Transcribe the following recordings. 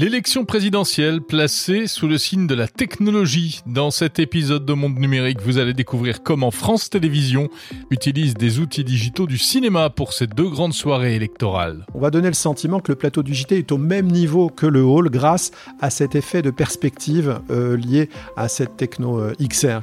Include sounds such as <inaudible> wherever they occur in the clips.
L'élection présidentielle placée sous le signe de la technologie. Dans cet épisode de Monde Numérique, vous allez découvrir comment France Télévisions utilise des outils digitaux du cinéma pour ces deux grandes soirées électorales. On va donner le sentiment que le plateau du JT est au même niveau que le hall grâce à cet effet de perspective euh, lié à cette techno euh, XR.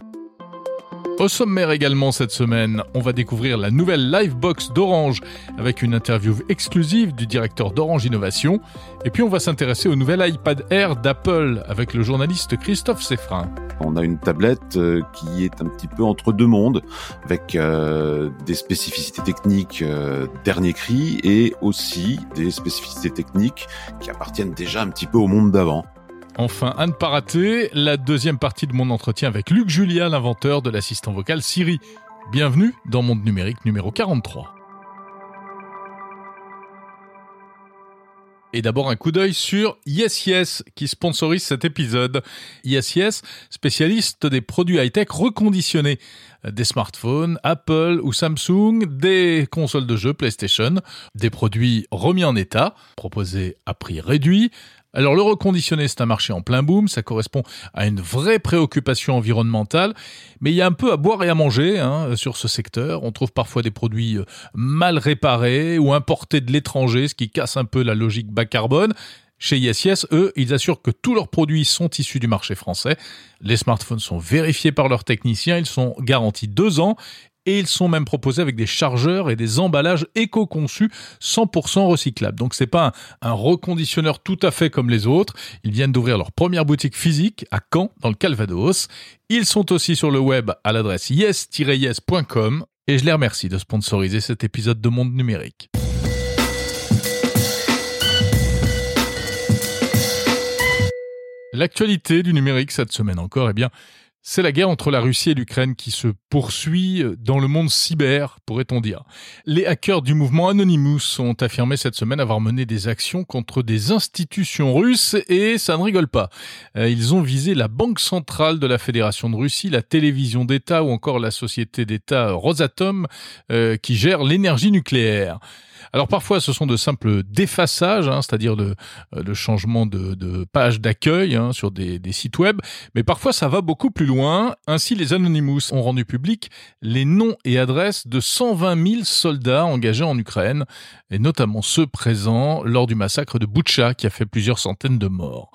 Au sommaire également cette semaine, on va découvrir la nouvelle Livebox d'Orange avec une interview exclusive du directeur d'Orange Innovation. Et puis on va s'intéresser au nouvel iPad Air d'Apple avec le journaliste Christophe Seffrin. On a une tablette euh, qui est un petit peu entre deux mondes avec euh, des spécificités techniques euh, dernier cri et aussi des spécificités techniques qui appartiennent déjà un petit peu au monde d'avant. Enfin, à ne pas rater, la deuxième partie de mon entretien avec Luc Julia, l'inventeur de l'assistant vocal Siri. Bienvenue dans Monde Numérique numéro 43. Et d'abord un coup d'œil sur Yes Yes qui sponsorise cet épisode. Yes Yes, spécialiste des produits high-tech reconditionnés, des smartphones, Apple ou Samsung, des consoles de jeux PlayStation, des produits remis en état, proposés à prix réduit, alors le reconditionné, c'est un marché en plein boom, ça correspond à une vraie préoccupation environnementale, mais il y a un peu à boire et à manger hein, sur ce secteur. On trouve parfois des produits euh, mal réparés ou importés de l'étranger, ce qui casse un peu la logique bas carbone. Chez Yes eux, ils assurent que tous leurs produits sont issus du marché français. Les smartphones sont vérifiés par leurs techniciens, ils sont garantis deux ans et ils sont même proposés avec des chargeurs et des emballages éco-conçus 100% recyclables. Donc c'est pas un, reconditionneur tout à fait comme les autres. Ils viennent d'ouvrir leur première boutique physique à Caen, dans le Calvados. Ils sont aussi sur le web à l'adresse yes-yes.com et je les remercie de sponsoriser cet épisode de Monde Numérique. L'actualité du numérique cette semaine encore, eh bien, c'est la guerre entre la Russie et l'Ukraine qui se poursuit dans le monde cyber, pourrait-on dire. Les hackers du mouvement Anonymous ont affirmé cette semaine avoir mené des actions contre des institutions russes et ça ne rigole pas. Euh, ils ont visé la Banque centrale de la Fédération de Russie, la télévision d'État ou encore la société d'État Rosatom euh, qui gère l'énergie nucléaire. Alors parfois, ce sont de simples défaçages, hein, c'est-à-dire le, euh, le, changement de, page d'accueil hein, sur des, sites web, mais parfois ça va beaucoup plus loin. Ainsi, les Anonymous ont rendu public les noms et adresses de 120 000 soldats engagés en Ukraine, et notamment ceux présents lors du massacre de Butcha qui a fait plusieurs centaines de morts.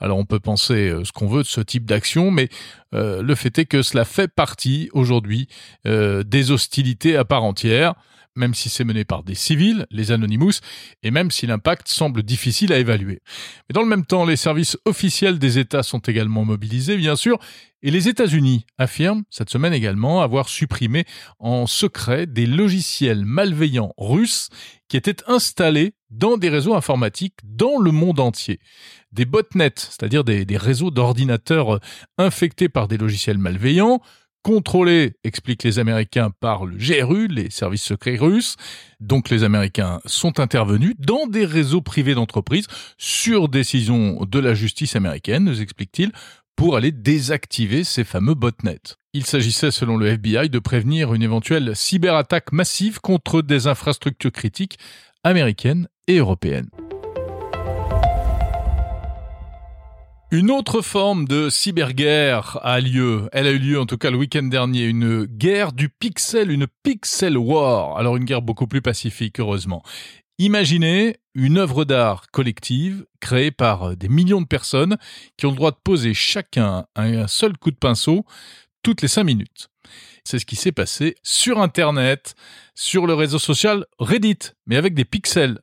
Alors on peut penser euh, ce qu'on veut de ce type d'action, mais euh, le fait est que cela fait partie aujourd'hui des hostilités à part entière même si c'est mené par des civils, les Anonymous, et même si l'impact semble difficile à évaluer. Mais dans le même temps, les services officiels des États sont également mobilisés, bien sûr, et les États-Unis affirment cette semaine également avoir supprimé en secret des logiciels malveillants russes qui étaient installés dans des réseaux informatiques dans le monde entier. Des botnets, c'est-à-dire des, des réseaux d'ordinateurs infectés par des logiciels malveillants, contrôlé, expliquent les Américains, par le GRU, les services secrets russes. Donc les Américains sont intervenus dans des réseaux privés d'entreprises sur décision de la justice américaine, nous explique-t-il, pour aller désactiver ces fameux botnets. Il s'agissait, selon le FBI, de prévenir une éventuelle cyberattaque massive contre des infrastructures critiques américaines et européennes. Une autre forme de cyberguerre a lieu. Elle a eu lieu en tout cas le week-end dernier. Une guerre du pixel, une pixel war. Alors une guerre beaucoup plus pacifique, heureusement. Imaginez une œuvre d'art collective créée par des millions de personnes qui ont le droit de poser chacun un seul coup de pinceau toutes les cinq minutes. C'est ce qui s'est passé sur Internet, sur le réseau social Reddit, mais avec des pixels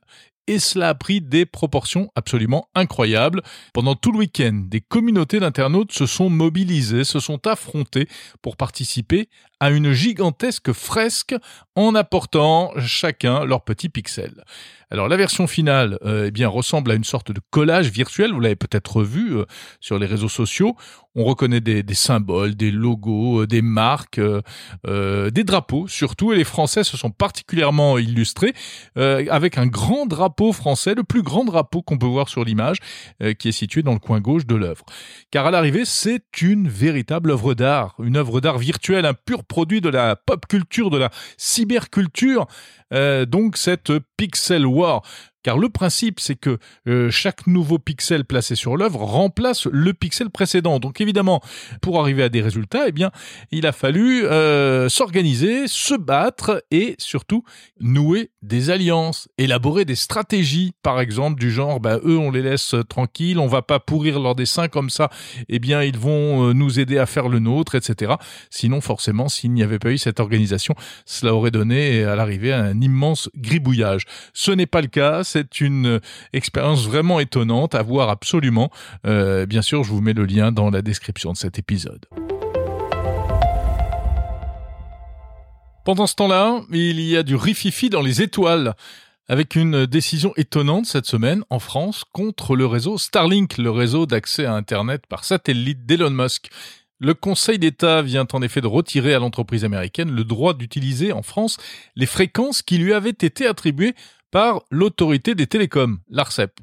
et cela a pris des proportions absolument incroyables. Pendant tout le week-end, des communautés d'internautes se sont mobilisées, se sont affrontées pour participer à une gigantesque fresque en apportant chacun leur petit pixel. Alors la version finale euh, eh bien ressemble à une sorte de collage virtuel, vous l'avez peut-être vu euh, sur les réseaux sociaux. On reconnaît des, symboles, des logos, euh, des marques, euh, des drapeaux surtout, et les Français se sont particulièrement illustrés avec un grand drapeau français, le plus grand drapeau qu'on peut voir sur l'image, qui est situé dans le coin gauche de l'œuvre. Car à l'arrivée, c'est une véritable œuvre d'art, une œuvre d'art virtuelle, un pur produit de la pop culture, de la cyberculture. Euh, donc cette Pixel War. Car le principe, c'est que euh, chaque nouveau pixel placé sur l'œuvre remplace le pixel précédent. Donc évidemment, pour arriver à des résultats, eh bien, il a fallu euh, s'organiser, se battre et surtout nouer des alliances, élaborer des stratégies, par exemple du genre, bah, eux, on les laisse tranquilles, on va pas pourrir leur dessin comme ça. Eh bien, ils vont nous aider à faire le nôtre, etc. Sinon, forcément, s'il n'y avait pas eu cette organisation, cela aurait donné à l'arrivée un immense gribouillage. Ce n'est pas le cas c'est une expérience vraiment étonnante à voir absolument. Euh, bien sûr, je vous mets le lien dans la description de cet épisode. Pendant ce temps-là, il y a du rififi dans les étoiles avec une décision étonnante cette semaine en France contre le réseau Starlink, le réseau d'accès à Internet par satellite d'Elon Musk. Le Conseil d'État vient en effet de retirer à l'entreprise américaine le droit d'utiliser en France les fréquences qui lui avaient été attribuées par l'autorité des télécoms, l'ARCEP.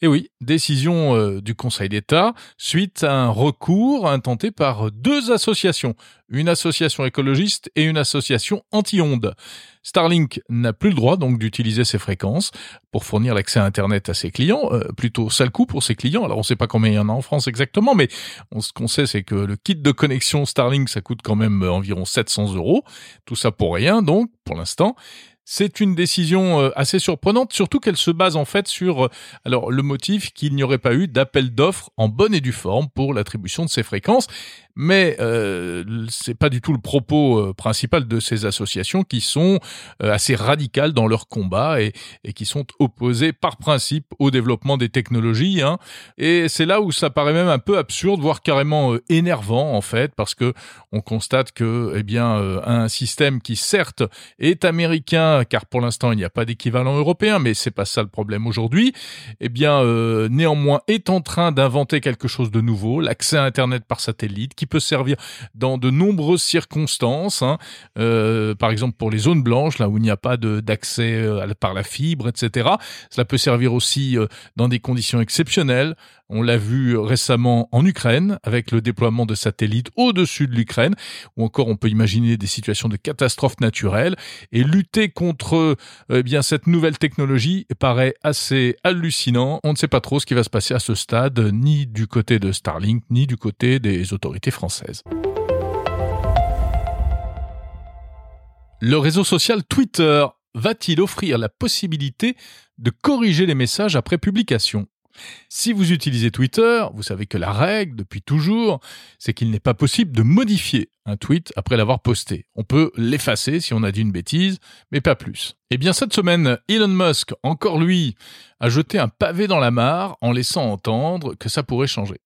Et oui, décision euh, du Conseil d'État suite à un recours intenté par deux associations, une association écologiste et une association anti-ondes. Starlink n'a plus le droit donc d'utiliser ces fréquences pour fournir l'accès à Internet à ses clients, euh, plutôt sale coup pour ses clients. Alors on ne sait pas combien il y en a en France exactement, mais ce qu'on sait c'est que le kit de connexion Starlink ça coûte quand même environ 700 euros. Tout ça pour rien donc pour l'instant. C'est une décision euh, assez surprenante, surtout qu'elle se base en fait sur euh, alors le motif qu'il n'y aurait pas eu d'appel d'offres en bonne et due forme pour l'attribution de ces fréquences mais euh, c'est pas du tout le propos euh, principal de ces associations qui sont euh, assez radicales dans leur combat et, qui sont opposées par principe au développement des technologies. Hein. Et c'est là où ça paraît même un peu absurde, voire carrément euh, énervant en fait, parce que on constate que eh bien un système qui certes est américain, car pour l'instant il n'y a pas d'équivalent européen, mais c'est pas ça le problème aujourd'hui. Eh bien néanmoins est en train d'inventer quelque chose de nouveau, l'accès à Internet par satellite qui peut servir dans de nombreuses circonstances, hein. euh, par exemple pour les zones blanches, là où il n'y a pas d'accès euh, par la fibre, etc. Cela peut servir aussi euh, dans des conditions exceptionnelles. On l'a vu récemment en Ukraine avec le déploiement de satellites au-dessus de l'Ukraine, ou encore on peut imaginer des situations de catastrophes naturelles. Et lutter contre eh bien cette nouvelle technologie paraît assez hallucinant. On ne sait pas trop ce qui va se passer à ce stade, ni du côté de Starlink, ni du côté des autorités françaises. Le réseau social Twitter va-t-il offrir la possibilité de corriger les messages après publication? Si vous utilisez Twitter, vous savez que la règle, depuis toujours, c'est qu'il n'est pas possible de modifier un tweet après l'avoir posté. On peut l'effacer si on a dit une bêtise, mais pas plus. Eh bien cette semaine, Elon Musk, encore lui, a jeté un pavé dans la mare en laissant entendre que ça pourrait changer.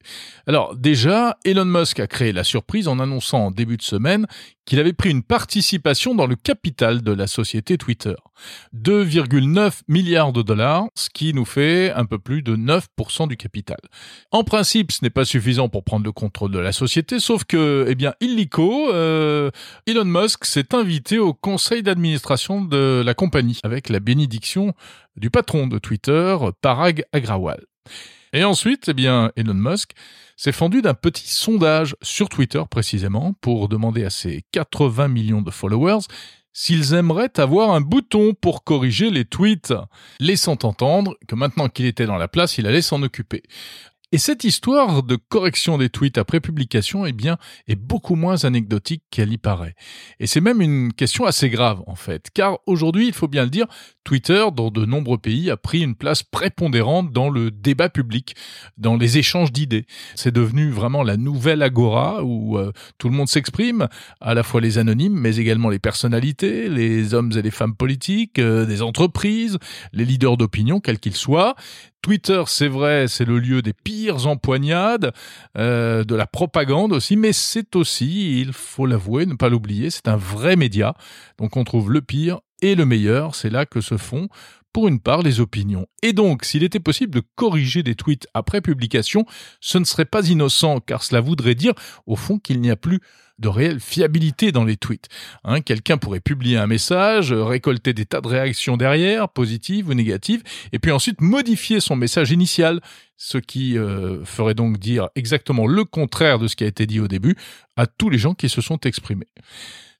Alors déjà, Elon Musk a créé la surprise en annonçant en début de semaine qu'il avait pris une participation dans le capital de la société Twitter. 2,9 milliards de dollars, ce qui nous fait un peu plus de 9% du capital. En principe, ce n'est pas suffisant pour prendre le contrôle de la société, sauf que, eh bien, illico, euh, Elon Musk s'est invité au conseil d'administration de la compagnie avec la bénédiction du patron de Twitter, Parag Agrawal. Et ensuite, eh bien, Elon Musk s'est fendu d'un petit sondage sur Twitter précisément pour demander à ses 80 millions de followers s'ils aimeraient avoir un bouton pour corriger les tweets, laissant entendre que maintenant qu'il était dans la place, il allait s'en occuper. Et cette histoire de correction des tweets après publication, eh bien, est beaucoup moins anecdotique qu'elle y paraît. Et c'est même une question assez grave, en fait. Car aujourd'hui, il faut bien le dire, Twitter, dans de nombreux pays, a pris une place prépondérante dans le débat public, dans les échanges d'idées. C'est devenu vraiment la nouvelle agora où euh, tout le monde s'exprime, à la fois les anonymes, mais également les personnalités, les hommes et les femmes politiques, euh, des entreprises, les leaders d'opinion, quels qu'ils soient. Twitter, c'est vrai, c'est le lieu des pires empoignades, euh, de la propagande aussi, mais c'est aussi, il faut l'avouer, ne pas l'oublier, c'est un vrai média. Donc on trouve le pire et le meilleur, c'est là que se font pour une part les opinions. Et donc, s'il était possible de corriger des tweets après publication, ce ne serait pas innocent, car cela voudrait dire, au fond, qu'il n'y a plus de réelle fiabilité dans les tweets. Hein, Quelqu'un pourrait publier un message, récolter des tas de réactions derrière, positives ou négatives, et puis ensuite modifier son message initial, ce qui euh, ferait donc dire exactement le contraire de ce qui a été dit au début à tous les gens qui se sont exprimés.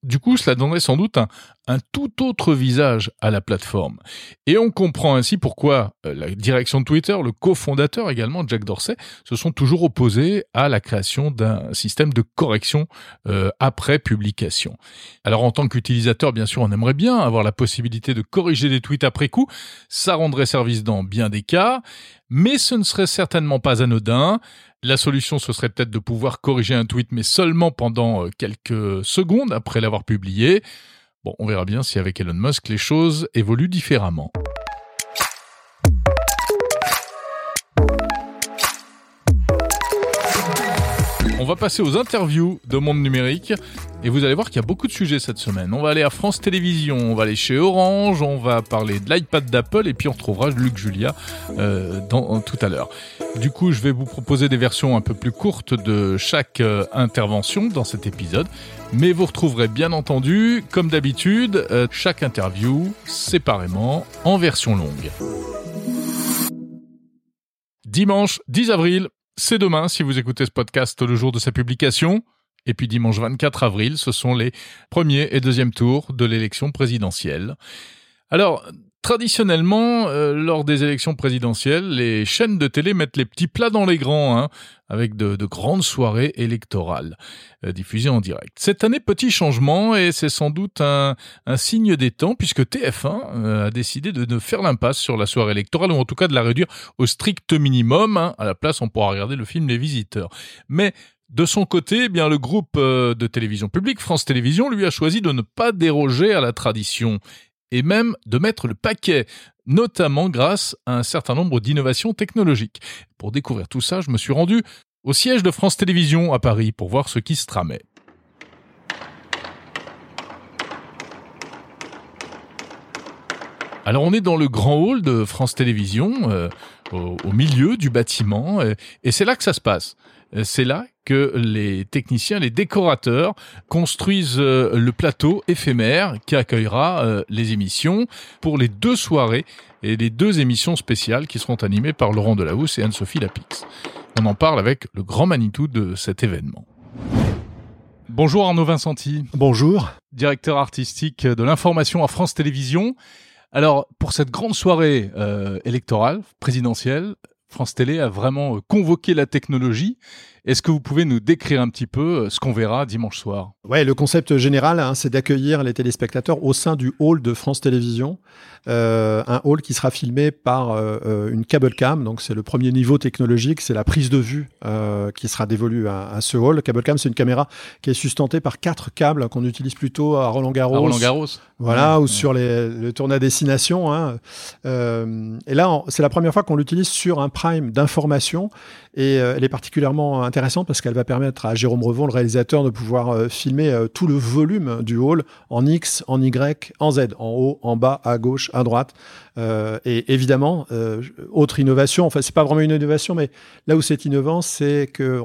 Du coup, cela donnerait sans doute un, tout autre visage à la plateforme. Et on comprend ainsi pourquoi euh, la direction de Twitter, le cofondateur également, Jack Dorsey, se sont toujours opposés à la création d'un système de correction euh, après publication. Alors en tant qu'utilisateur, bien sûr, on aimerait bien avoir la possibilité de corriger des tweets après coup. Ça rendrait service dans bien des cas, mais ce ne serait certainement pas anodin. La solution, ce serait peut-être de pouvoir corriger un tweet, mais seulement pendant euh, quelques secondes après l'avoir publié. Bon, on verra bien si avec Elon Musk, les choses évoluent différemment. On va passer aux interviews de Monde Numérique et vous allez voir qu'il y a beaucoup de sujets cette semaine. On va aller à France Télévisions, on va aller chez Orange, on va parler de l'iPad d'Apple et puis on retrouvera Luc Julia euh, dans, tout à l'heure. Du coup, je vais vous proposer des versions un peu plus courtes de chaque euh, intervention dans cet épisode, mais vous retrouverez bien entendu, comme d'habitude, euh, chaque interview séparément en version longue. Dimanche 10 avril, c'est demain si vous écoutez ce podcast le jour de sa publication. Et puis dimanche 24 avril, ce sont les premiers et deuxièmes tours de l'élection présidentielle. Alors, traditionnellement, euh, lors des élections présidentielles, les chaînes de télé mettent les petits plats dans les grands, hein, avec de, grandes soirées électorales euh, diffusées en direct. Cette année, petit changement, et c'est sans doute un, signe des temps, puisque TF1 euh, a décidé de ne faire l'impasse sur la soirée électorale, ou en tout cas de la réduire au strict minimum. Hein. À la place, on pourra regarder le film Les Visiteurs. Mais de son côté, eh bien le groupe de télévision publique, France Télévisions, lui a choisi de ne pas déroger à la tradition et même de mettre le paquet, notamment grâce à un certain nombre d'innovations technologiques. Pour découvrir tout ça, je me suis rendu au siège de France Télévisions à Paris pour voir ce qui se tramait. Alors on est dans le grand hall de France Télévisions, euh, au, milieu du bâtiment, euh, et c'est là que ça se passe. Euh, c'est là que les techniciens, les décorateurs construisent euh, le plateau éphémère qui accueillera euh, les émissions pour les deux soirées et les deux émissions spéciales qui seront animées par Laurent Delahousse et Anne-Sophie Lapix. On en parle avec le grand Manitou de cet événement. Bonjour Arnaud Vincenti. Bonjour. Directeur artistique de l'information à France Télévisions. Alors, pour cette grande soirée électorale, présidentielle, France Télé a vraiment convoqué la technologie est-ce que vous pouvez nous décrire un petit peu euh, ce qu'on verra dimanche soir? Ouais, le concept général, hein, c'est d'accueillir les téléspectateurs au sein du hall de France Télévisions, euh, un hall qui sera filmé par euh, une cable cam. Donc c'est le premier niveau technologique, c'est la prise de vue qui sera dévolue à, ce hall. Le cable cam, c'est une caméra qui est sustentée par quatre câbles qu'on utilise plutôt à Roland Garros. À Roland Garros. Voilà, ou sur les, le tournoi à destination. Hein. et là, c'est la première fois qu'on l'utilise sur un prime d'information et elle est particulièrement intéressante parce qu'elle va permettre à Jérôme Revon, le réalisateur, de pouvoir euh, filmer euh, tout le volume du hall en X, en Y, en Z, en haut, en bas, à gauche, à droite. Euh, et évidemment, autre innovation, enfin c'est pas vraiment une innovation, mais là où c'est innovant, c'est que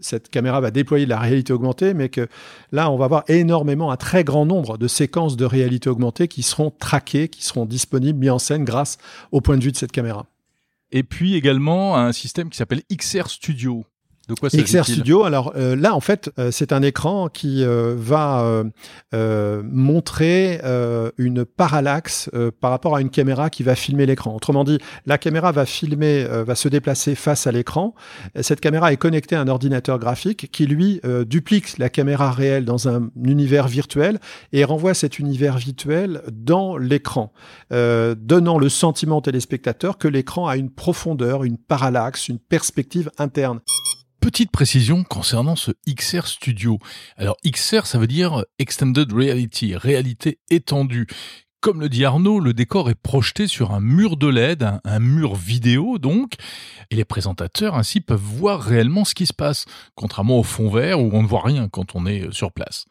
cette caméra va déployer de la réalité augmentée, mais que là, on va avoir énormément, un très grand nombre de séquences de réalité augmentée qui seront traquées, qui seront disponibles, mis en scène grâce au point de vue de cette caméra. Et puis également un système qui s'appelle XR Studio. XR Studio, alors euh, là en fait euh, c'est un écran qui euh, va montrer une parallaxe par rapport à une caméra qui va filmer l'écran. Autrement dit, la caméra va filmer, va se déplacer face à l'écran. Cette caméra est connectée à un ordinateur graphique qui lui duplique la caméra réelle dans un univers virtuel et renvoie cet univers virtuel dans l'écran, donnant le sentiment au téléspectateur que l'écran a une profondeur, une parallaxe, une perspective interne. Petite précision concernant ce XR Studio. Alors XR, ça veut dire Extended Reality, réalité étendue. Comme le dit Arnaud, le décor est projeté sur un mur de LED, un, mur vidéo donc, et les présentateurs ainsi peuvent voir réellement ce qui se passe, contrairement au fond vert où on ne voit rien quand on est euh, sur place.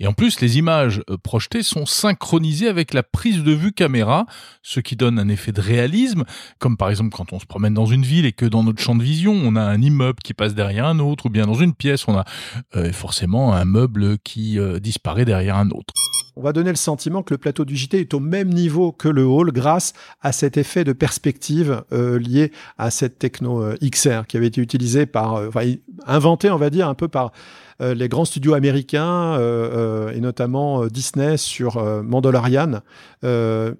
Et en plus, les images euh, projetées sont synchronisées avec la prise de vue caméra, ce qui donne un effet de réalisme, comme par exemple quand on se promène dans une ville et que dans notre champ de vision, on a un immeuble qui passe derrière un autre, ou bien dans une pièce, on a euh, forcément un meuble qui disparaît derrière un autre. On va donner le sentiment que le plateau du JT est au même niveau que le hall grâce à cet effet de perspective lié à cette techno XR qui avait été utilisée par, enfin, inventé, on va dire, un peu par euh, les grands studios américains euh, euh, et notamment Disney sur Mandalorian,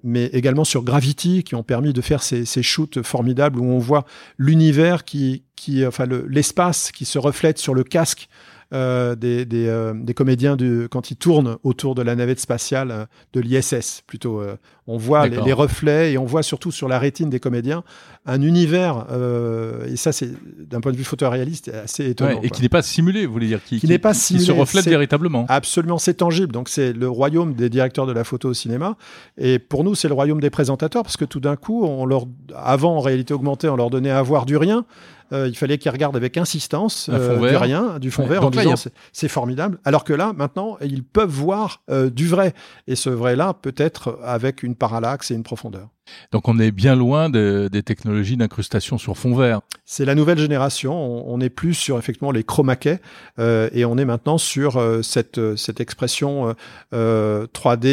mais également sur Gravity, qui ont permis de faire ces, ces shoots formidables où on voit l'univers qui, qui, enfin l'espace qui se reflète sur le casque euh, des, des, euh, des, comédiens du, quand ils tournent autour de la navette spatiale euh, de l'ISS. Plutôt, on voit les, les, reflets et on voit surtout sur la rétine des comédiens un univers. et ça, c'est d'un point de vue photoréaliste assez étonnant. et qui n'est pas simulé, vous voulez dire, qui, qui, n'est pas simulé, qui se reflète véritablement. Absolument, c'est tangible. Donc c'est le royaume des directeurs de la photo au cinéma. Et pour nous, c'est le royaume des présentateurs parce que tout d'un coup, on leur, avant en réalité augmentée, on leur donnait à voir du rien. Euh, il fallait qu'ils regardent avec insistance euh, du rien, du fond vert, en disant c'est formidable. Alors que là, maintenant, ils peuvent voir euh, du vrai. Et ce vrai-là peut être avec une parallaxe et une profondeur. Donc on est bien loin de, des technologies d'incrustation sur fond vert. C'est la nouvelle génération. On, est plus sur effectivement les chromaquets euh, et on est maintenant sur euh, cette, cette expression euh, 3D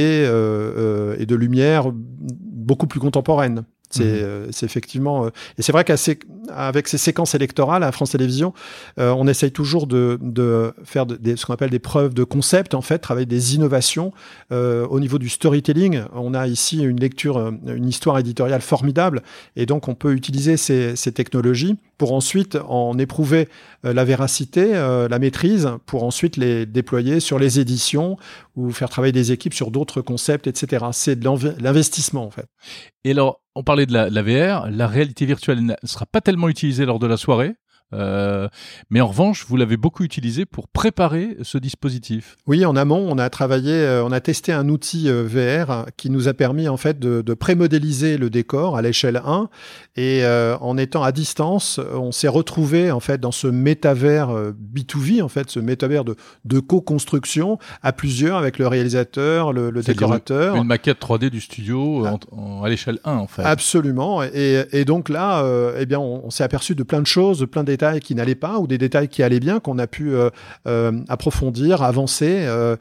et de lumière beaucoup plus contemporaine. C'est mhm. euh, effectivement. Euh, et c'est vrai qu'avec ces séquences électorales à France Télévisions, euh, on essaye toujours de, de faire des, ce qu'on appelle des preuves de concept, en fait, travailler des innovations au niveau du storytelling. On a ici une lecture, une histoire éditoriale formidable, et donc on peut utiliser ces, ces technologies pour ensuite en éprouver la véracité, la maîtrise, pour ensuite les déployer sur les éditions ou faire travailler des équipes sur d'autres concepts, etc. C'est de l'investissement en fait. Et alors, on parlait de la, la, VR, la réalité virtuelle ne sera pas tellement utilisée lors de la soirée. Euh, mais en revanche, vous l'avez beaucoup utilisé pour préparer ce dispositif. Oui, en amont, on a travaillé, euh, on a testé un outil euh, VR qui nous a permis en fait de, de pré-modéliser le décor à l'échelle 1 et en étant à distance, on s'est retrouvé en fait dans ce métavers B2V en fait, ce métavers de, de co-construction à plusieurs avec le réalisateur, le, le décorateur. Une maquette 3D du studio ah. à l'échelle 1 en fait. Absolument. Et, et donc là, eh bien, on, on s'est aperçu de plein de choses, de plein d'états qui n'allaient pas ou des détails qui allaient bien qu'on a pu euh, euh, approfondir, avancer. Euh,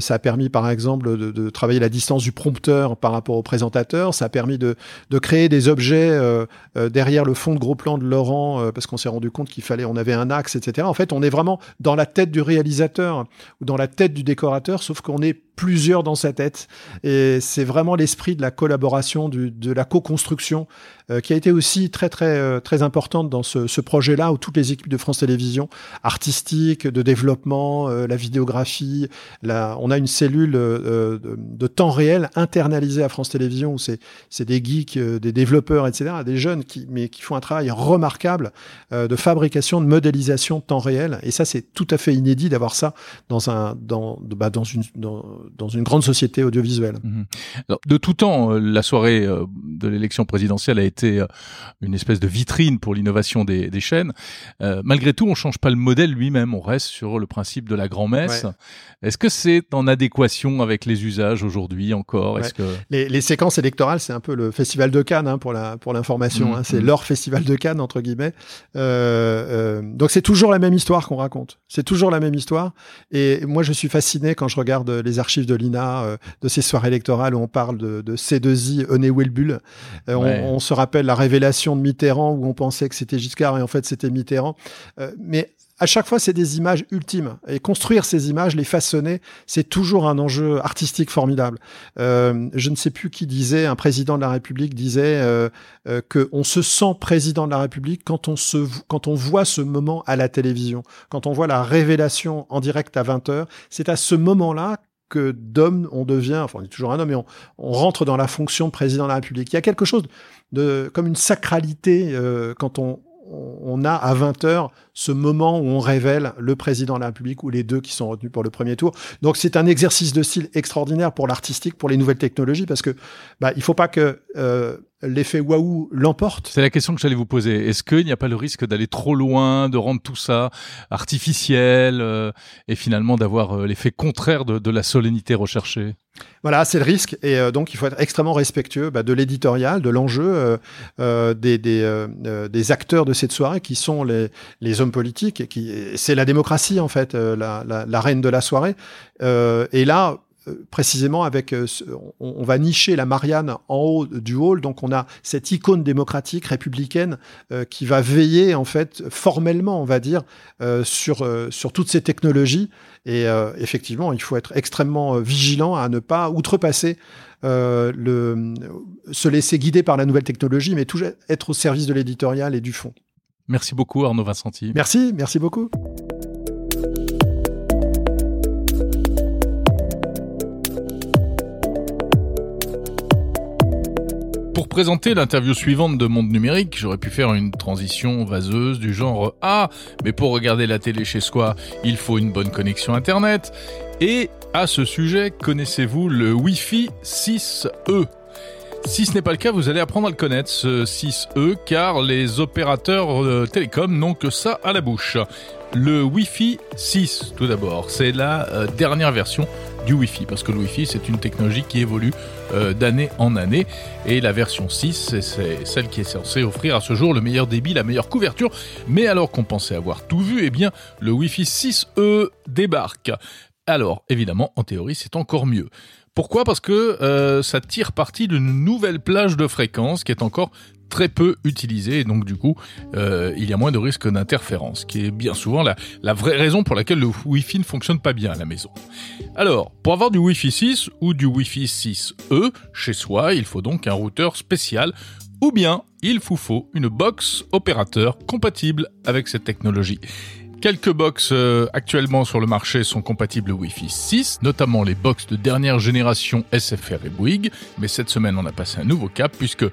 ça a permis par exemple de, de, travailler la distance du prompteur par rapport au présentateur. Ça a permis de, de créer des objets derrière le fond de gros plan de Laurent parce qu'on s'est rendu compte qu'il fallait, on avait un axe, etc. En fait, on est vraiment dans la tête du réalisateur ou dans la tête du décorateur, sauf qu'on est plusieurs dans sa tête. Et c'est vraiment l'esprit de la collaboration, du, de la co-construction, euh, qui a été aussi très très euh, très importante dans ce, ce projet-là, où toutes les équipes de France Télévisions, artistiques, de développement, euh, la vidéographie, la, on a une cellule de, de, temps réel internalisée à France Télévisions, où c'est c'est des geeks, des développeurs, etc., des jeunes qui mais qui font un travail remarquable de fabrication, de modélisation de temps réel. Et ça, c'est tout à fait inédit d'avoir ça dans un dans bah, dans une dans, dans une grande société audiovisuelle. Mhm. de tout temps, euh, la soirée euh, de l'élection présidentielle a été euh, une espèce de vitrine pour l'innovation des, des, chaînes. malgré tout, on change pas le modèle lui-même, on reste sur le principe de la grand-messe. Est-ce que c'est en adéquation avec les usages aujourd'hui encore? Est-ce que les, les, séquences électorales, c'est un peu le festival de Cannes hein, pour la pour l'information. Mhm, hein. C'est leur festival de Cannes entre guillemets. donc c'est toujours la même histoire qu'on raconte. C'est toujours la même histoire. Et moi, je suis fasciné quand je regarde les archives de l'INA, euh, de ces soirées électorales où on parle de, de C2I, Ené Wilbull. Euh, on, se rappelle la révélation de Mitterrand où on pensait que c'était Giscard et en fait c'était Mitterrand. Euh, mais à chaque fois, c'est des images ultimes. Et construire ces images, les façonner, c'est toujours un enjeu artistique formidable. Euh, je ne sais plus qui disait, un président de la République disait euh, euh, que on se sent président de la République quand on se, quand on voit ce moment à la télévision, quand on voit la révélation en direct à 20 heures. C'est à ce moment-là que d'homme on devient, enfin on est toujours un homme, mais on, rentre dans la fonction de président de la République. Il y a quelque chose de comme une sacralité euh, quand on, on a à 20 heures ce moment où on révèle le président de la République ou les deux qui sont retenus pour le premier tour. Donc c'est un exercice de style extraordinaire pour l'artistique, pour les nouvelles technologies, parce que bah, il faut pas que euh, l'effet waouh l'emporte. C'est la question que j'allais vous poser. Est-ce qu'il n'y a pas le risque d'aller trop loin, de rendre tout ça artificiel euh, et finalement d'avoir euh, l'effet contraire de, de la solennité recherchée? Voilà, c'est le risque. Et euh, donc, il faut être extrêmement respectueux bah, de l'éditorial, de l'enjeu, euh, euh, des, des, des, acteurs de cette soirée qui sont les, les hommes politiques. Et qui, c'est la démocratie, en fait, la, la, reine de la soirée. et là, précisément avec, on, va nicher la Marianne en haut du hall, donc on a cette icône démocratique républicaine qui va veiller en fait formellement, on va dire, sur sur toutes ces technologies. Et effectivement, il faut être extrêmement vigilant à ne pas outrepasser le, se laisser guider par la nouvelle technologie, mais toujours être au service de l'éditorial et du fond. Merci beaucoup Arnaud Vincenti. Merci, merci beaucoup. Pour présenter l'interview suivante de Monde Numérique, j'aurais pu faire une transition vaseuse du genre Ah, mais pour regarder la télé chez soi, il faut une bonne connexion Internet. Et à ce sujet, connaissez-vous le Wi-Fi 6E si ce n'est pas le cas, vous allez apprendre à le connaître, ce 6E, car les opérateurs télécoms n'ont que ça à la bouche. Le Wi-Fi 6, tout d'abord, c'est la euh, dernière version du Wi-Fi, parce que le Wi-Fi, c'est une technologie qui évolue euh, d'année en année, et la version 6, c'est celle qui est censée offrir à ce jour le meilleur débit, la meilleure couverture, mais alors qu'on pensait avoir tout vu, eh bien, le Wi-Fi 6E débarque. Alors, évidemment, en théorie, c'est encore mieux. Pourquoi? Parce que euh, ça tire parti d'une nouvelle plage de fréquence qui est encore très peu utilisée et donc du coup euh, il y a moins de risques d'interférence qui est bien souvent la, la vraie raison pour laquelle le Wi-Fi ne fonctionne pas bien à la maison. Alors pour avoir du Wi-Fi 6 ou du Wi-Fi 6E chez soi il faut donc un routeur spécial ou bien il vous faut une box opérateur compatible avec cette technologie. Quelques box euh, actuellement sur le marché sont compatibles Wi-Fi 6, notamment les box de dernière génération SFR et Bouygues, mais cette semaine on a passé un nouveau cap puisque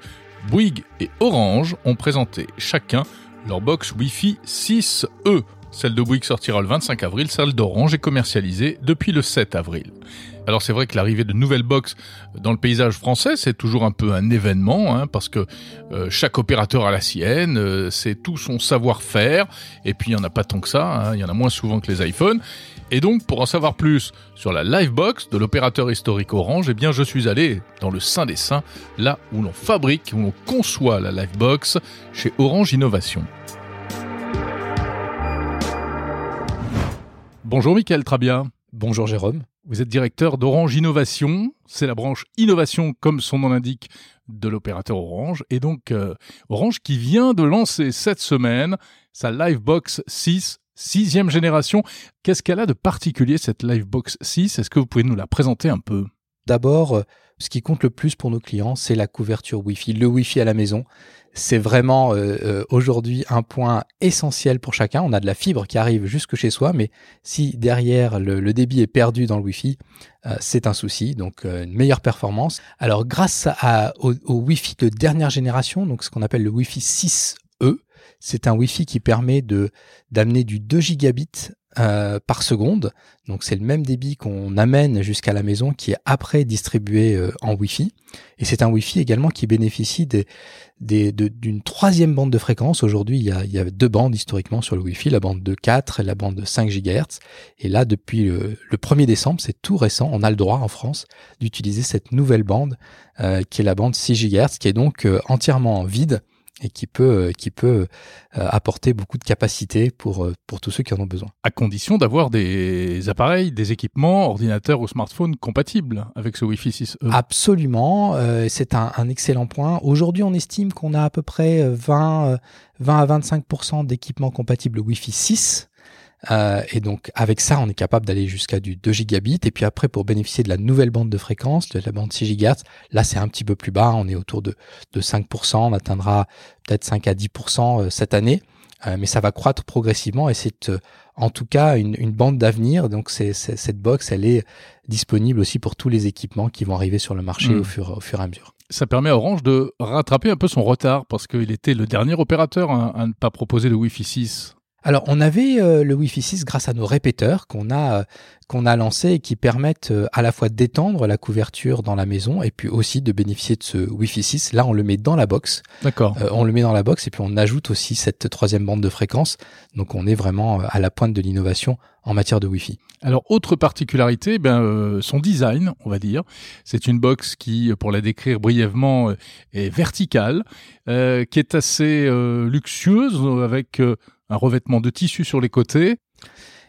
Bouygues et Orange ont présenté chacun leur box Wi-Fi 6E. Celle de Bouygues sortira le 25 avril, celle d'Orange est commercialisée depuis le 7 avril. Alors c'est vrai que l'arrivée de nouvelles box dans le paysage français, c'est toujours un peu un événement, hein, parce que euh, chaque opérateur a la sienne, euh, c'est tout son savoir-faire, et puis il n'y en a pas tant que ça, hein, il y en a moins souvent que les iPhones. Et donc, pour en savoir plus sur la Livebox de l'opérateur historique Orange, eh bien, je suis allé dans le sein des saints, là où l'on fabrique, où l'on conçoit la Livebox, chez Orange Innovation. Bonjour Mickaël Trabia. Bonjour Jérôme. Vous êtes directeur d'Orange Innovation. C'est la branche innovation, comme son nom l'indique, de l'opérateur Orange. Et donc, euh, Orange qui vient de lancer cette semaine sa Livebox 6, sixième génération. Qu'est-ce qu'elle a de particulier, cette Livebox 6 Est-ce que vous pouvez nous la présenter un peu? D'abord, ce qui compte le plus pour nos clients, c'est la couverture Wi-Fi, le Wi-Fi à la maison c'est vraiment euh, euh, aujourd'hui un point essentiel pour chacun. On a de la fibre qui arrive jusque chez soi, mais si derrière le, débit est perdu dans le Wi-Fi, euh, c'est un souci. Donc une meilleure performance. Alors grâce à, au, Wi-Fi de dernière génération, donc ce qu'on appelle le Wi-Fi 6E, c'est un Wi-Fi qui permet de d'amener du 2 gigabits euh, par seconde. Donc c'est le même débit qu'on amène jusqu'à la maison qui est après distribué euh, en Wi-Fi. Et c'est un Wi-Fi également qui bénéficie d'une troisième bande de fréquence. Aujourd'hui, il y, a, il y a deux bandes historiquement sur le Wi-Fi, la bande de 4 et la bande de 5 GHz. Et là, depuis le, 1er décembre, c'est tout récent, on a le droit en France d'utiliser cette nouvelle bande euh, qui est la bande 6 GHz, qui est donc entièrement vide et qui peut, euh, qui peut euh, apporter beaucoup de capacité pour, euh, pour tous ceux qui en ont besoin. À condition d'avoir des appareils, des équipements, ordinateurs ou smartphones compatibles avec ce Wi-Fi 6E. Absolument, c'est un, un, excellent point. Aujourd'hui, on estime qu'on a à peu près 20, 20 à 25% d'équipements compatibles Wi-Fi 6. Euh, et donc avec ça, on est capable d'aller jusqu'à du 2 gigabits. Et puis après, pour bénéficier de la nouvelle bande de fréquence, de la bande 6 GHz, là c'est un petit peu plus bas. On est autour de, de 5%. On atteindra peut-être 5 à 10% euh, cette année. Euh, mais ça va croître progressivement et c'est en tout cas une, une bande d'avenir. Donc c'est, cette box, elle est disponible aussi pour tous les équipements qui vont arriver sur le marché hmm. au, fur, au fur et à mesure ça permet à Orange de rattraper un peu son retard parce qu'il était le dernier opérateur à ne pas proposer de Wi-Fi 6 alors, on avait euh, le Wi-Fi 6 grâce à nos répéteurs qu'on a, euh, qu'on a lancés et qui permettent euh, à la fois d'étendre la couverture dans la maison et puis aussi de bénéficier de ce Wi-Fi 6. Là, on le met dans la box. D'accord. on le met dans la box et puis on ajoute aussi cette troisième bande de fréquence. Donc, on est vraiment à la pointe de l'innovation en matière de Wi-Fi. Alors, autre particularité, ben, son design, on va dire. C'est une box qui, pour la décrire brièvement, est verticale, qui est assez luxueuse avec un revêtement de tissu sur les côtés.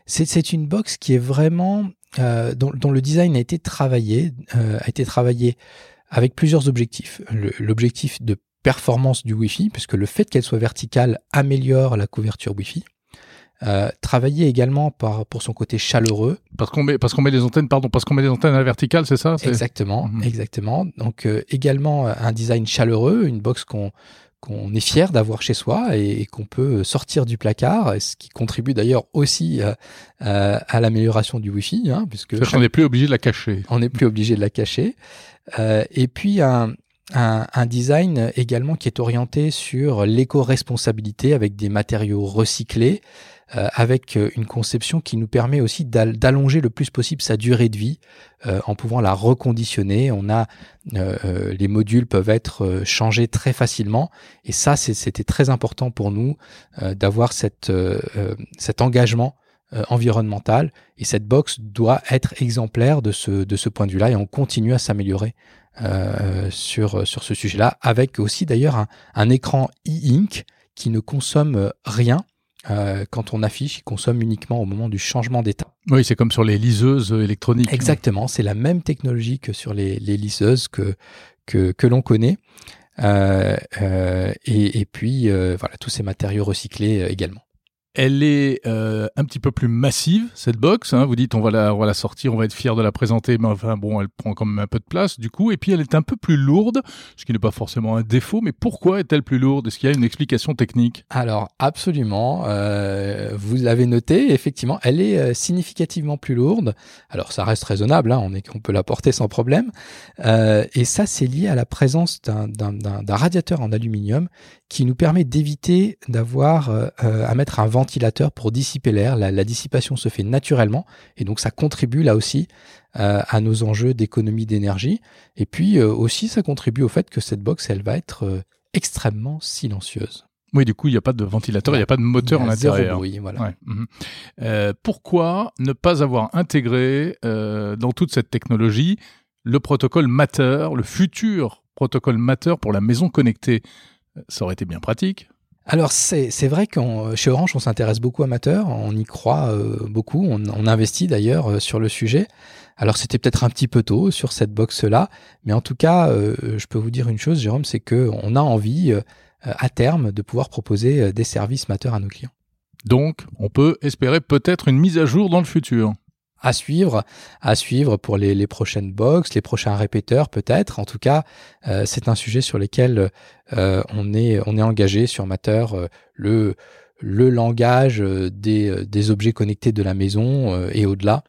C'est une box qui est vraiment dont, dont, le design a été travaillé, a été travaillé avec plusieurs objectifs. L'objectif de performance du Wi-Fi, puisque le fait qu'elle soit verticale améliore la couverture Wi-Fi. Euh, travailler également par, pour son côté chaleureux. Parce qu'on met, parce qu'on met les antennes, pardon, parce qu'on met les antennes à la verticale, c'est ça Exactement, mhm. exactement. Donc euh, également un design chaleureux, une box qu'on qu'on est fier d'avoir chez soi et, qu'on peut sortir du placard, ce qui contribue d'ailleurs aussi euh, à l'amélioration du Wi-Fi, hein, puisque on n'est plus obligé de la cacher. On n'est plus obligé de la cacher. Euh, et puis un, un, un, design également qui est orienté sur l'éco-responsabilité avec des matériaux recyclés, euh, avec une conception qui nous permet aussi d'allonger le plus possible sa durée de vie euh, en pouvant la reconditionner. On a euh, les modules peuvent être changés très facilement et ça c'était très important pour nous d'avoir cette cet engagement environnemental et cette box doit être exemplaire de ce de ce point de vue-là et on continue à s'améliorer euh, sur, sur ce sujet-là, avec aussi d'ailleurs un, un, écran e-ink qui ne consomme rien. Euh, quand on affiche, il consomme uniquement au moment du changement d'état. Oui, c'est comme sur les liseuses électroniques. Exactement, c'est la même technologie que sur les, les liseuses que, que, que l'on connaît. Euh, euh et, et, puis, euh, voilà, tous ces matériaux recyclés également. Elle est euh, un petit peu plus massive, cette box. Hein. Vous dites, on va, la, sortir, on va être fier de la présenter, mais enfin, bon, elle prend quand même un peu de place, du coup. Et puis, elle est un peu plus lourde, ce qui n'est pas forcément un défaut, mais pourquoi est-elle plus lourde? Est-ce qu'il y a une explication technique? Alors, absolument. Euh, vous l'avez noté, effectivement, elle est euh, significativement plus lourde. Alors, ça reste raisonnable, hein, on, on peut la porter sans problème. Et ça, c'est lié à la présence d'un radiateur en aluminium qui nous permet d'éviter d'avoir euh, à mettre un ventilateur pour dissiper l'air. La, dissipation se fait naturellement et donc ça contribue là aussi euh, à nos enjeux d'économie d'énergie. Et puis euh, aussi ça contribue au fait que cette box elle va être extrêmement silencieuse. Oui, du coup, il n'y a pas de ventilateur, il n'y a pas de moteur en intérieur. Bruit, voilà. Mhm. pourquoi ne pas avoir intégré dans toute cette technologie le protocole Matter, le futur protocole Matter pour la maison connectée? Ça aurait été bien pratique. Alors c'est vrai que chez Orange on s'intéresse beaucoup à Matter, on y croit euh, beaucoup, on, on, investit d'ailleurs euh, sur le sujet. Alors c'était peut-être un petit peu tôt sur cette box là, mais en tout cas euh, je peux vous dire une chose Jérôme, c'est que on a envie à terme de pouvoir proposer des services Matter à nos clients. Donc on peut espérer peut-être une mise à jour dans le futur à suivre, à suivre pour les, prochaines box, les prochains répéteurs peut-être. En tout cas, euh, c'est un sujet sur lequel euh, on est engagé sur Matter. Euh, le langage des, objets connectés de la maison et au-delà,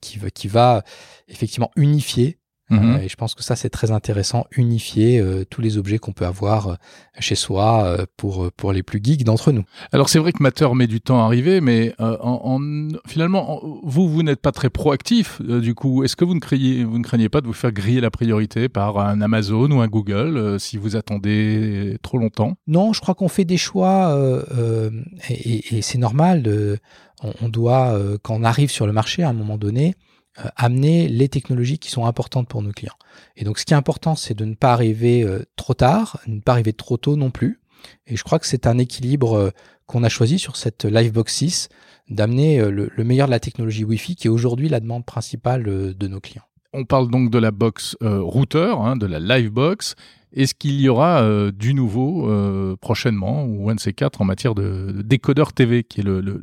qui va effectivement unifier Mhm. Euh, et je pense que ça, c'est très intéressant, unifier euh, tous les objets qu'on peut avoir euh, chez soi pour, pour les plus geeks d'entre nous. Alors c'est vrai que Matter met du temps à arriver, mais en, finalement, vous, vous n'êtes pas très proactif du coup. Est-ce que vous ne, craignez, vous ne craignez pas de vous faire griller la priorité par un Amazon ou un Google si vous attendez trop longtemps? Non, je crois qu'on fait des choix et, et c'est normal. De, on, on doit, quand on arrive sur le marché à un moment donné, euh, amener les technologies qui sont importantes pour nos clients. Et donc ce qui est important, c'est de ne pas arriver euh, trop tard, ne pas arriver trop tôt non plus. Et je crois que c'est un équilibre euh, qu'on a choisi sur cette Livebox 6, d'amener le, meilleur de la technologie Wi-Fi, qui est aujourd'hui la demande principale de nos clients. On parle donc de la box routeur, hein, de la Livebox. Est-ce qu'il y aura du nouveau prochainement ou un de ces quatre en matière de, décodeur TV, qui est le, le,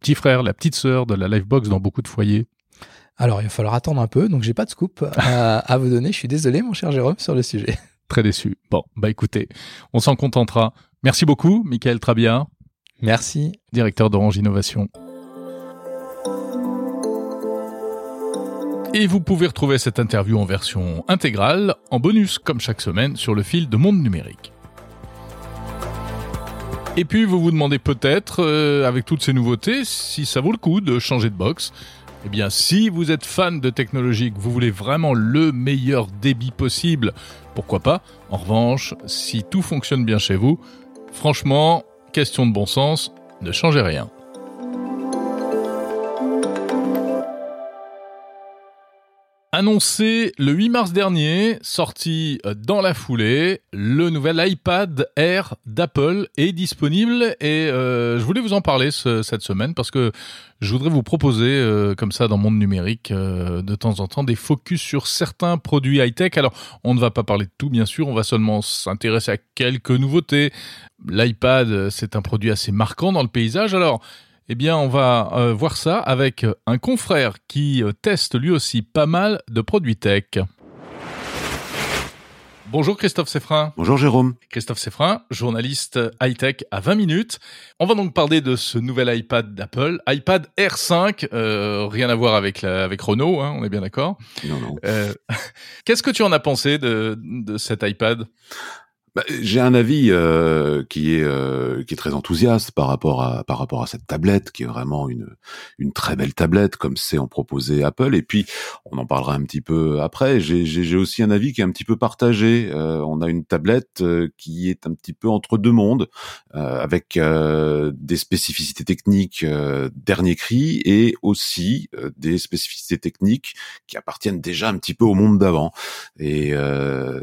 petit frère, la petite sœur de la Livebox dans beaucoup de foyers? Alors, il va falloir attendre un peu, donc j'ai pas de scoop à, vous donner. Je suis désolé, mon cher Jérôme, sur le sujet. <laughs> Très déçu. Bon, bah écoutez, on s'en contentera. Merci beaucoup, Michael Trabia. Merci. Directeur d'Orange Innovation. Et vous pouvez retrouver cette interview en version intégrale, en bonus comme chaque semaine, sur le fil de Monde Numérique. Et puis vous vous demandez peut-être, euh, avec toutes ces nouveautés, si ça vaut le coup de changer de box. Eh bien, si vous êtes fan de technologie, que vous voulez vraiment le meilleur débit possible, pourquoi pas En revanche, si tout fonctionne bien chez vous, franchement, question de bon sens, ne changez rien. Annoncé le 8 mars dernier, sorti euh, dans la foulée, le nouvel iPad Air d'Apple est disponible et euh, je voulais vous en parler cette semaine parce que je voudrais vous proposer, euh, comme ça dans le monde numérique, de temps en temps, des focus sur certains produits high-tech. Alors, on ne va pas parler de tout, bien sûr, on va seulement s'intéresser à quelques nouveautés. L'iPad, c'est un produit assez marquant dans le paysage. Alors, eh bien, on va euh, voir ça avec un confrère qui euh, teste lui aussi pas mal de produits tech. Bonjour Christophe Seffrin. Bonjour Jérôme. Christophe Seffrin, journaliste high-tech à 20 minutes. On va donc parler de ce nouvel iPad d'Apple, iPad R5, euh, rien à voir avec, avec Renault, hein, on est bien d'accord. Non, non. <laughs> Qu'est-ce que tu en as pensé de, de cet iPad? Bah, j'ai un avis euh, qui est euh, qui est très enthousiaste par rapport à par rapport à cette tablette qui est vraiment une une très belle tablette comme c'est en proposé Apple. Et puis on en parlera un petit peu après. J'ai aussi un avis qui est un petit peu partagé. Euh, on a une tablette qui est un petit peu entre deux mondes avec des spécificités techniques dernier cri et aussi des spécificités techniques qui appartiennent déjà un petit peu au monde d'avant. Et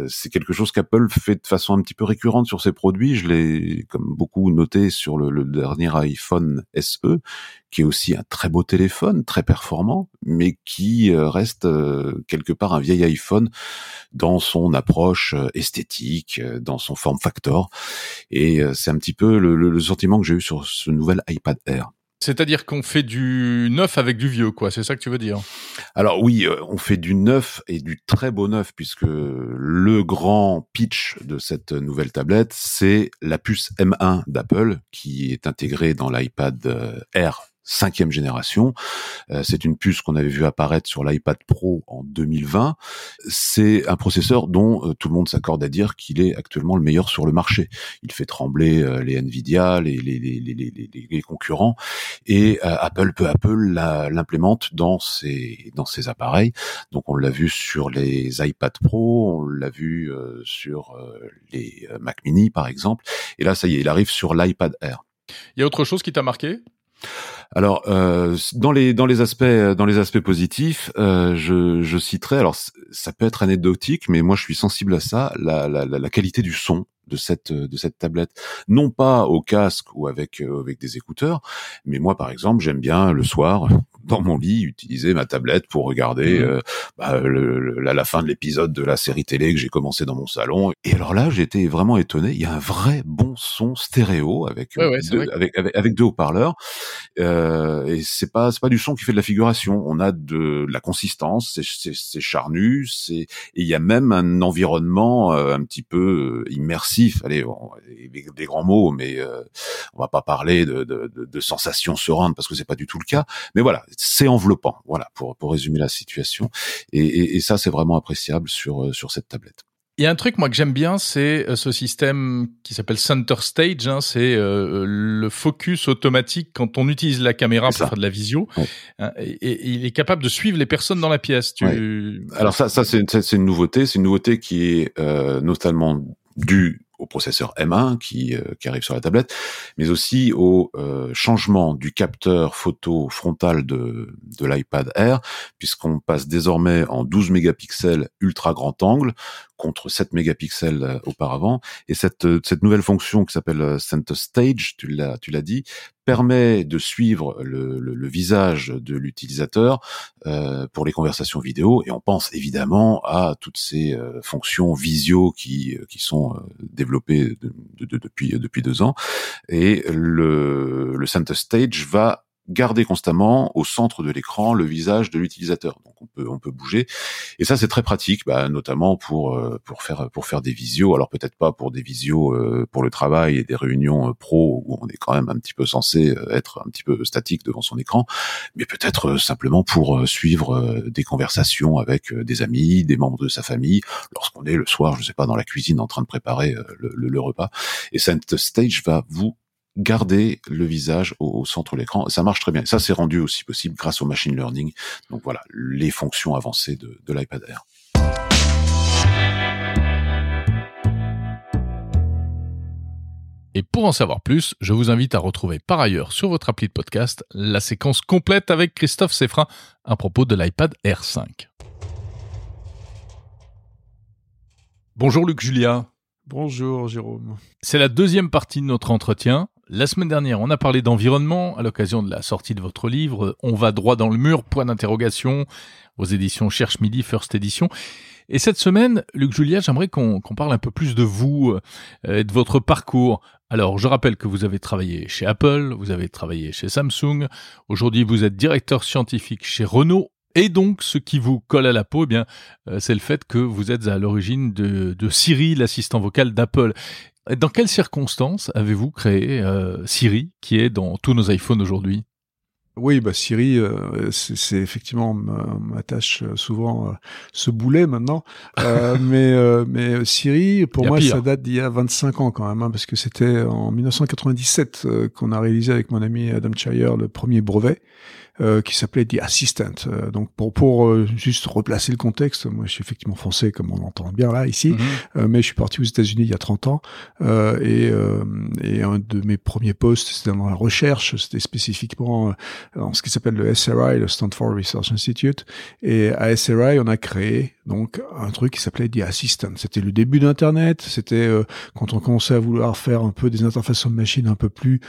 c'est quelque chose qu'Apple fait de façon un petit peu récurrente sur ces produits. Je l'ai, comme beaucoup, noté sur le, dernier iPhone SE, qui est aussi un très beau téléphone, très performant, mais qui euh, reste euh, quelque part un vieil iPhone dans son approche euh, esthétique, dans son form factor. Et c'est un petit peu le sentiment que j'ai eu sur ce nouvel iPad Air. C'est-à-dire qu'on fait du neuf avec du vieux, quoi. C'est ça que tu veux dire? Alors oui, euh, on fait du neuf et du très beau neuf, puisque le grand pitch de cette nouvelle tablette, c'est la puce M1 d'Apple, qui est intégrée dans l'iPad euh, Air cinquième génération. Euh, c'est une puce qu'on avait vu apparaître sur l'iPad Pro en 2020. C'est un processeur dont euh, tout le monde s'accorde à dire qu'il est actuellement le meilleur sur le marché. Il fait trembler euh, les Nvidia, les, les, les, les concurrents, et Apple peu à peu l'implémente dans ses dans ses appareils. Donc on l'a vu sur les iPad Pro, on l'a vu sur les Mac Mini par exemple, et là ça y est, il arrive sur l'iPad Air. Il y a autre chose qui t'a marqué? Alors euh, dans les dans les aspects dans les aspects positifs, euh, je, je citerai alors ça peut être anecdotique, mais moi je suis sensible à ça, la, la, la qualité du son de cette de cette tablette, non pas au casque ou avec euh, avec des écouteurs, mais moi par exemple j'aime bien le soir dans mon lit utiliser ma tablette pour regarder mmh. euh, bah, le, la, fin de l'épisode de la série télé que j'ai commencé dans mon salon. Et alors là, j'étais vraiment étonné. Il y a un vrai bon son stéréo avec euh, deux, avec, avec, deux haut-parleurs. Euh, et c'est pas c'est pas du son qui fait de la figuration. On a de, la consistance, c'est charnu, c'est et il y a même un environnement euh, un petit peu immersif. Allez, des, grands mots, mais on va pas parler de, de, de, de sensations sereines parce que c'est pas du tout le cas. Mais voilà, c'est enveloppant. Voilà, pour, pour résumer la situation. Et, et, et ça, c'est vraiment appréciable sur, euh, sur cette tablette. Il y a un truc moi que j'aime bien, c'est euh, ce système qui s'appelle Center Stage. Hein, c'est euh, le focus automatique quand on utilise la caméra pour faire de la visio. Hein, et, il est capable de suivre les personnes dans la pièce. Tu... Alors ça, ça c'est une, nouveauté. C'est une nouveauté qui est euh, notamment due au processeur M1 qui, euh, qui arrive sur la tablette, mais aussi au euh, changement du capteur photo frontal de, de l'iPad Air, puisqu'on passe désormais en 12 mégapixels ultra grand angle contre 7 mégapixels euh, auparavant. Et cette, cette nouvelle fonction qui s'appelle Center Stage, tu l'as, tu l'as dit, permet de suivre le, le, visage de l'utilisateur euh, pour les conversations vidéo et on pense évidemment à toutes ces euh, fonctions visio qui euh, qui sont euh, développées depuis depuis deux ans et le le center stage va garder constamment au centre de l'écran le visage de l'utilisateur. Donc on peut on peut bouger et ça c'est très pratique, bah, notamment pour euh, pour faire pour faire des visios. Alors peut-être pas pour des visios euh, pour le travail et des réunions euh, pro où on est quand même un petit peu censé être un petit peu statique devant son écran, mais peut-être simplement pour suivre des conversations avec des amis, des membres de sa famille, lorsqu'on est le soir, je sais pas, dans la cuisine en train de préparer le, le, le repas. Et stage va vous garder le visage au, centre de l'écran. Ça marche très bien. Ça, c'est rendu aussi possible grâce au machine learning. Donc voilà, les fonctions avancées de, de l'iPad Air. Et pour en savoir plus, je vous invite à retrouver par ailleurs sur votre appli de podcast la séquence complète avec Christophe Seffrin à propos de l'iPad R5. Bonjour Luc Julia. Bonjour Jérôme. C'est la deuxième partie de notre entretien. La semaine dernière, on a parlé d'environnement à l'occasion de la sortie de votre livre On va droit dans le mur, point d'interrogation, aux éditions Cherche Midi, First Edition. Et cette semaine, Luc Julia, j'aimerais qu'on parle un peu plus de vous euh, et de votre parcours. Alors, je rappelle que vous avez travaillé chez Apple, vous avez travaillé chez Samsung. Aujourd'hui, vous êtes directeur scientifique chez Renault. Et donc, ce qui vous colle à la peau, eh bien, euh, c'est le fait que vous êtes à l'origine de, Siri, l'assistant vocal d'Apple. Dans quelles circonstances avez-vous créé euh, Siri, qui est dans tous nos iPhones aujourd'hui? Oui, bah Siri, euh, c'est effectivement ma, tâche euh, souvent euh, ce boulet maintenant. <laughs> mais mais Siri, pour moi, ça date d'il y a 25 ans quand même, hein, parce que c'était en 1997 qu'on a réalisé avec mon ami Adam Chire le premier brevet. Euh, qui s'appelait The Assistant. Euh, donc pour pour euh, juste replacer le contexte, moi je suis effectivement français comme on entend bien là ici, mhm. mais je suis parti aux États-Unis il y a 30 ans et et un de mes premiers postes c'était dans la recherche, c'était spécifiquement dans ce qui s'appelle le SRI, le Stanford Research Institute, et à SRI on a créé donc un truc qui s'appelait The Assistant. C'était le début d'Internet, c'était quand on commençait à vouloir faire un peu des interfaces de machine un peu plus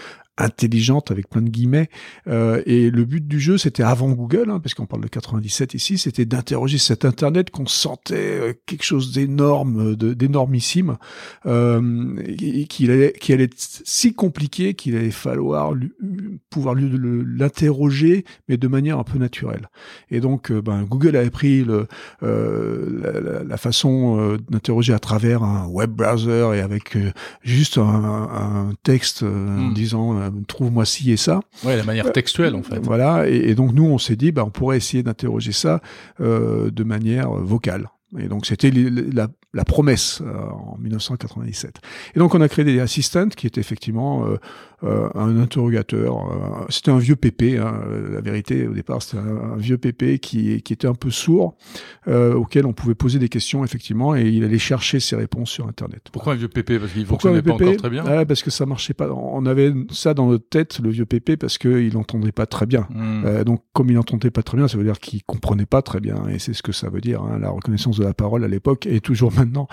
intelligente avec plein de guillemets. Euh, et le but du jeu, c'était avant Google, hein, parce qu'on parle de 97 ici, c'était d'interroger cet Internet qu'on sentait euh, quelque chose d'énorme, d'énormissime, euh, et qui allait, qui allait être si compliqué qu'il allait falloir pouvoir l'interroger, mais de manière un peu naturelle. Et donc, euh, ben, Google avait pris le, euh, la, façon d'interroger à travers un web browser et avec juste un, un texte en hmm. disant trouve-moi ci et ça. Ouais, la manière textuelle en fait. Voilà, et, donc nous on s'est dit, bah, on pourrait essayer d'interroger ça euh, de manière vocale. Et donc c'était la, la, promesse euh, en 1997. Et donc on a créé des assistants qui étaient effectivement euh, euh, un interrogateur. Euh, c'était un vieux pépé, hein, la vérité au départ, c'était un, vieux pépé qui, qui était un peu sourd, euh, auquel on pouvait poser des questions effectivement, et il allait chercher ses réponses sur Internet. Pourquoi un vieux pépé? Parce qu'il fonctionnait pas encore très bien. Ah, parce que ça marchait pas. On avait ça dans notre tête, le vieux pépé, parce qu'il n'entendait pas très bien. Hmm. donc comme il n'entendait pas très bien, ça veut dire qu'il comprenait pas très bien, et c'est ce que ça veut dire. Hein, la reconnaissance de la parole à l'époque et toujours maintenant,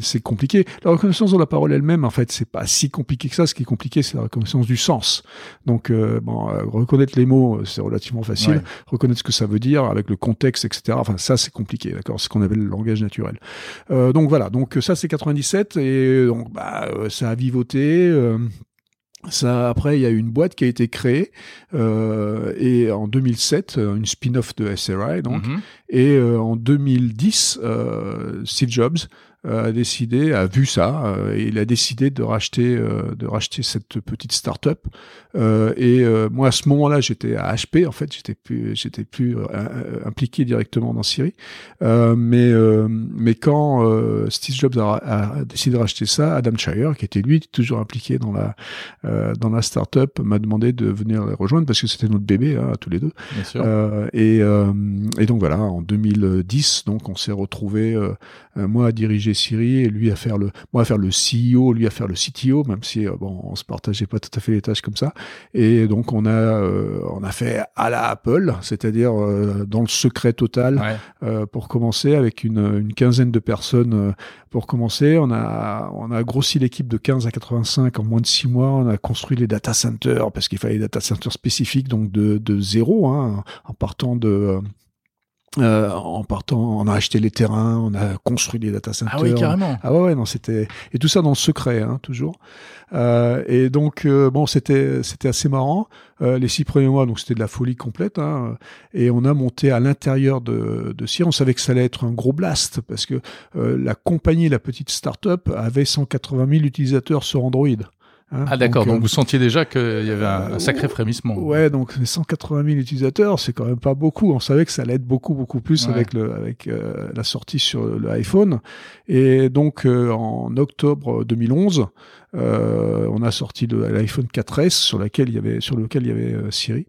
c'est compliqué. La reconnaissance de la parole elle-même, en fait, c'est pas si compliqué que ça. Ce qui est compliqué c'est la reconnaissance du sens. Donc, euh, bon, euh, reconnaître les mots, euh, c'est relativement facile. Reconnaître ce que ça veut dire avec le contexte, etc. Enfin, ça, c'est compliqué, d'accord? C'est ce qu'on appelle le langage naturel. donc voilà. Donc ça, c'est 97 et donc bah, ça a vivoté. Ça, après, il y a une boîte qui a été créée euh, et en 2007, une spin-off de SRI donc, mm-hmm. et en 2010, euh, Steve Jobs a décidé, a vu ça, euh, et il a décidé de racheter, euh, de racheter cette petite start-up. Euh, et moi, à ce moment-là, j'étais à HP. En fait, j'étais plus, j'étais plus impliqué directement dans Siri. mais, mais quand Steve Jobs a, décidé de racheter ça, Adam Shire, qui était lui toujours impliqué dans la, dans la start-up, m'a demandé de venir les rejoindre parce que c'était notre bébé hein, tous les deux. Bien sûr. et, et donc voilà, en 2010, donc on s'est retrouvé moi à diriger Siri et lui à faire le, moi à faire le CEO, lui à faire le CTO, même si euh, bon, on se partageait pas tout à fait les tâches comme ça. Et donc on a, euh, on a fait à la Apple, c'est-à-dire euh, dans le secret total pour commencer avec une, une quinzaine de personnes pour commencer. On a, on a grossi l'équipe de 15 à 85 en moins de six mois. On a construit les data centers parce qu'il fallait des data centers spécifiques, donc de, de zéro, hein, en partant de euh, en partant, on a acheté les terrains, on a construit des data centers. Ah oui, carrément. Ah ouais, ouais, non, c'était et tout ça dans le secret, hein, toujours. Euh, et donc euh, bon, c'était c'était assez marrant. Euh, les six premiers mois, donc c'était de la folie complète. Hein, et on a monté à l'intérieur de de Sierra. On savait que ça allait être un gros blast parce que la compagnie, la petite start-up, avait 180 000 utilisateurs sur Android. Hein, ah d'accord, donc, euh, vous sentiez déjà qu'il y avait un, sacré frémissement. Ouais, donc 180 000 utilisateurs, c'est quand même pas beaucoup. On savait que ça allait être beaucoup beaucoup plus avec le avec euh, la sortie sur l'iPhone. Et donc euh, en octobre 2011, on a sorti l'iPhone 4S sur laquelle il y avait sur lequel il y avait Siri.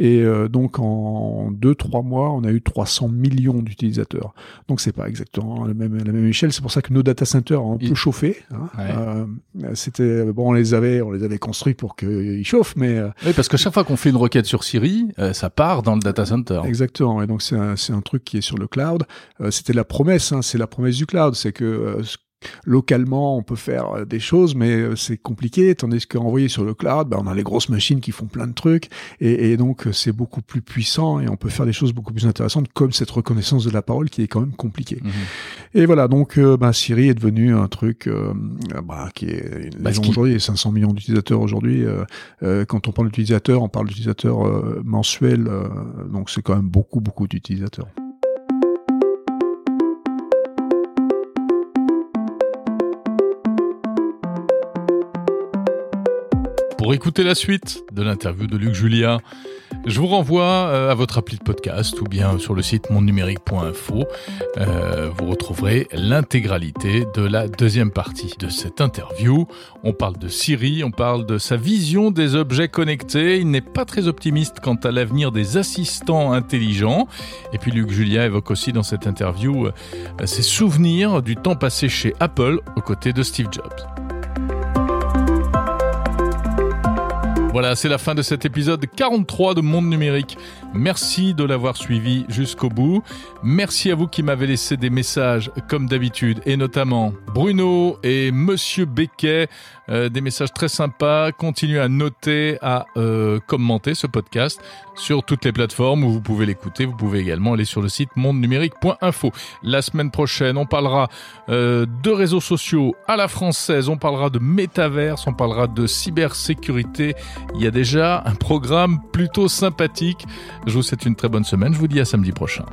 Et donc en deux trois mois on a eu 300 millions d'utilisateurs. Donc c'est pas exactement la même la même échelle. C'est pour ça que nos data centers ont un peu chauffé hein. c'était bon on les avait on les avait construits pour qu'ils chauffent mais oui parce que chaque fois qu'on fait une requête sur Siri ça part dans le data center. Exactement. Et donc c'est un, un truc qui est sur le cloud. Euh, c'était la promesse, hein, c'est la promesse du cloud, c'est que euh, localement, on peut faire euh, des choses, mais c'est compliqué. Tandis qu'envoyé sur le cloud, bah, on a les grosses machines qui font plein de trucs, et, donc c'est beaucoup plus puissant et on peut faire des choses beaucoup plus intéressantes, comme cette reconnaissance de la parole qui est quand même compliquée. Mhm. Et voilà, donc bah, Siri est devenu un truc bah, qui est bah, aujourd'hui. Il y a 500 millions d'utilisateurs aujourd'hui. quand on parle d'utilisateurs, on parle d'utilisateurs mensuels, donc c'est quand même beaucoup beaucoup d'utilisateurs. Pour écouter la suite de l'interview de Luc Julia, je vous renvoie euh, à votre appli de podcast ou bien sur le site mondnumérique.info. Euh, vous retrouverez l'intégralité de la deuxième partie de cette interview. On parle de Siri, on parle de sa vision des objets connectés. Il n'est pas très optimiste quant à l'avenir des assistants intelligents. Et puis Luc Julia évoque aussi dans cette interview euh, ses souvenirs du temps passé chez Apple aux côtés de Steve Jobs. Voilà, c'est la fin de cet épisode 43 de Monde Numérique. Merci de l'avoir suivi jusqu'au bout. Merci à vous qui m'avez laissé des messages comme d'habitude et notamment Bruno et Monsieur Becquet. Euh, des messages très sympas. Continuez à noter, à euh, commenter ce podcast sur toutes les plateformes où vous pouvez l'écouter. Vous pouvez également aller sur le site mondenumérique.info. La semaine prochaine, on parlera euh, de réseaux sociaux à la française, on parlera de métaverse, on parlera de cybersécurité. Il y a déjà un programme plutôt sympathique. Je vous souhaite une très bonne semaine. Je vous dis à samedi prochain.